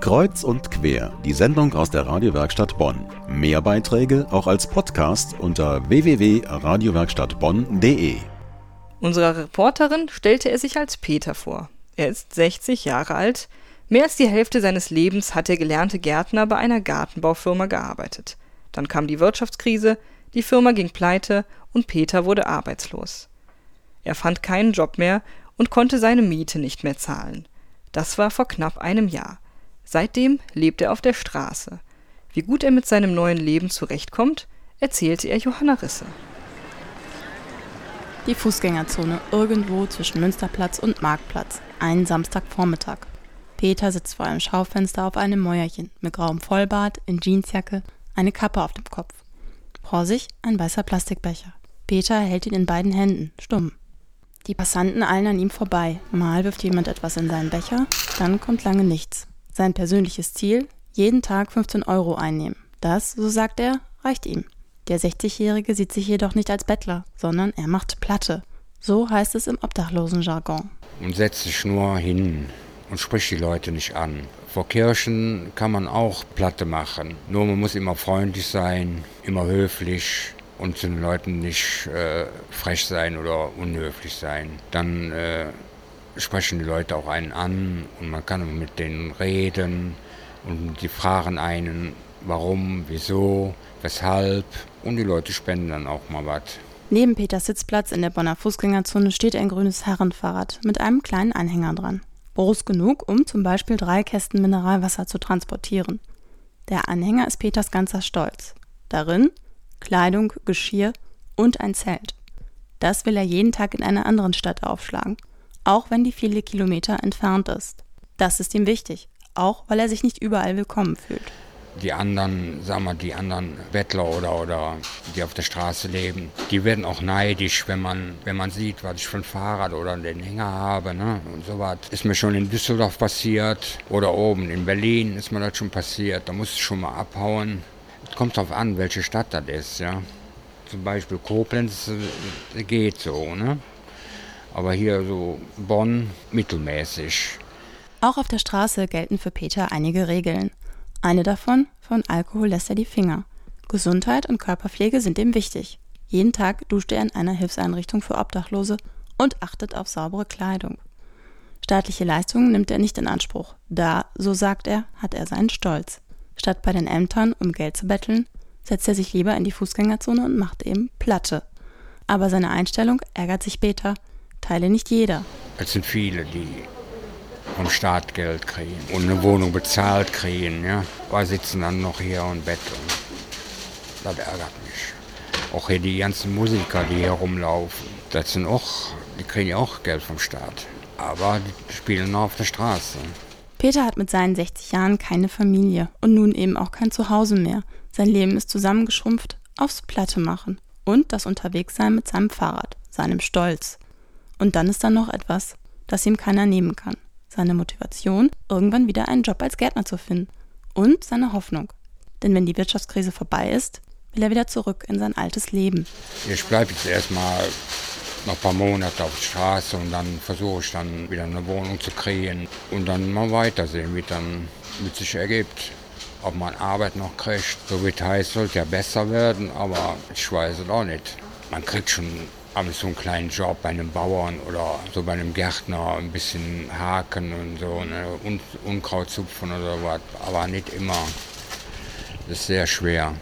Kreuz und quer, die Sendung aus der Radiowerkstatt Bonn. Mehr Beiträge auch als Podcast unter www.radiowerkstattbonn.de. Unserer Reporterin stellte er sich als Peter vor. Er ist 60 Jahre alt. Mehr als die Hälfte seines Lebens hat der gelernte Gärtner bei einer Gartenbaufirma gearbeitet. Dann kam die Wirtschaftskrise, die Firma ging pleite und Peter wurde arbeitslos. Er fand keinen Job mehr und konnte seine Miete nicht mehr zahlen. Das war vor knapp einem Jahr. Seitdem lebt er auf der Straße. Wie gut er mit seinem neuen Leben zurechtkommt, erzählte er Johanna Risse. Die Fußgängerzone irgendwo zwischen Münsterplatz und Marktplatz. Einen Samstagvormittag. Peter sitzt vor einem Schaufenster auf einem Mäuerchen mit grauem Vollbart, in Jeansjacke, eine Kappe auf dem Kopf. Vor sich ein weißer Plastikbecher. Peter hält ihn in beiden Händen, stumm. Die Passanten eilen an ihm vorbei. Mal wirft jemand etwas in seinen Becher, dann kommt lange nichts. Sein persönliches Ziel? Jeden Tag 15 Euro einnehmen. Das, so sagt er, reicht ihm. Der 60-Jährige sieht sich jedoch nicht als Bettler, sondern er macht Platte. So heißt es im Obdachlosenjargon. Und setzt sich nur hin und spricht die Leute nicht an. Vor Kirchen kann man auch Platte machen. Nur man muss immer freundlich sein, immer höflich und zu den Leuten nicht äh, frech sein oder unhöflich sein. Dann äh, sprechen die Leute auch einen an und man kann mit denen reden und die fragen einen, warum, wieso, weshalb und die Leute spenden dann auch mal was. Neben Peters Sitzplatz in der Bonner Fußgängerzone steht ein grünes Herrenfahrrad mit einem kleinen Anhänger dran. Groß genug, um zum Beispiel drei Kästen Mineralwasser zu transportieren. Der Anhänger ist Peters ganzer Stolz. Darin Kleidung, Geschirr und ein Zelt. Das will er jeden Tag in einer anderen Stadt aufschlagen auch wenn die viele Kilometer entfernt ist. Das ist ihm wichtig, auch weil er sich nicht überall willkommen fühlt. Die anderen, sagen wir, die anderen Bettler oder, oder die auf der Straße leben, die werden auch neidisch, wenn man, wenn man sieht, was ich für ein Fahrrad oder den Hänger habe. Ne? Und so was ist mir schon in Düsseldorf passiert oder oben in Berlin ist mir das schon passiert. Da muss ich schon mal abhauen. Es kommt darauf an, welche Stadt das ist. Ja? Zum Beispiel Koblenz äh, geht so. Ne? Aber hier so Bonn mittelmäßig. Auch auf der Straße gelten für Peter einige Regeln. Eine davon, von Alkohol lässt er die Finger. Gesundheit und Körperpflege sind ihm wichtig. Jeden Tag duscht er in einer Hilfseinrichtung für Obdachlose und achtet auf saubere Kleidung. Staatliche Leistungen nimmt er nicht in Anspruch. Da, so sagt er, hat er seinen Stolz. Statt bei den Ämtern um Geld zu betteln, setzt er sich lieber in die Fußgängerzone und macht eben Platte. Aber seine Einstellung ärgert sich Peter Teile nicht jeder. Es sind viele, die vom Staat Geld kriegen und eine Wohnung bezahlt kriegen. Ja? Aber sitzen dann noch hier und betteln. Das ärgert mich. Auch hier die ganzen Musiker, die hier rumlaufen, das sind auch, die kriegen auch Geld vom Staat. Aber die spielen noch auf der Straße. Peter hat mit seinen 60 Jahren keine Familie und nun eben auch kein Zuhause mehr. Sein Leben ist zusammengeschrumpft aufs Platte machen und das Unterwegssein mit seinem Fahrrad, seinem Stolz. Und dann ist da noch etwas, das ihm keiner nehmen kann. Seine Motivation, irgendwann wieder einen Job als Gärtner zu finden. Und seine Hoffnung. Denn wenn die Wirtschaftskrise vorbei ist, will er wieder zurück in sein altes Leben. Ich bleibe jetzt erstmal noch ein paar Monate auf der Straße und dann versuche ich dann wieder eine Wohnung zu kriegen und dann mal weitersehen, wie dann mit sich ergibt. Ob man Arbeit noch kriegt, so wie es heißt, sollte ja besser werden, aber ich weiß es auch nicht. Man kriegt schon haben so einen kleinen Job bei einem Bauern oder so bei einem Gärtner, ein bisschen haken und so, ne? Un Unkraut zupfen oder was, aber nicht immer. Das ist sehr schwer.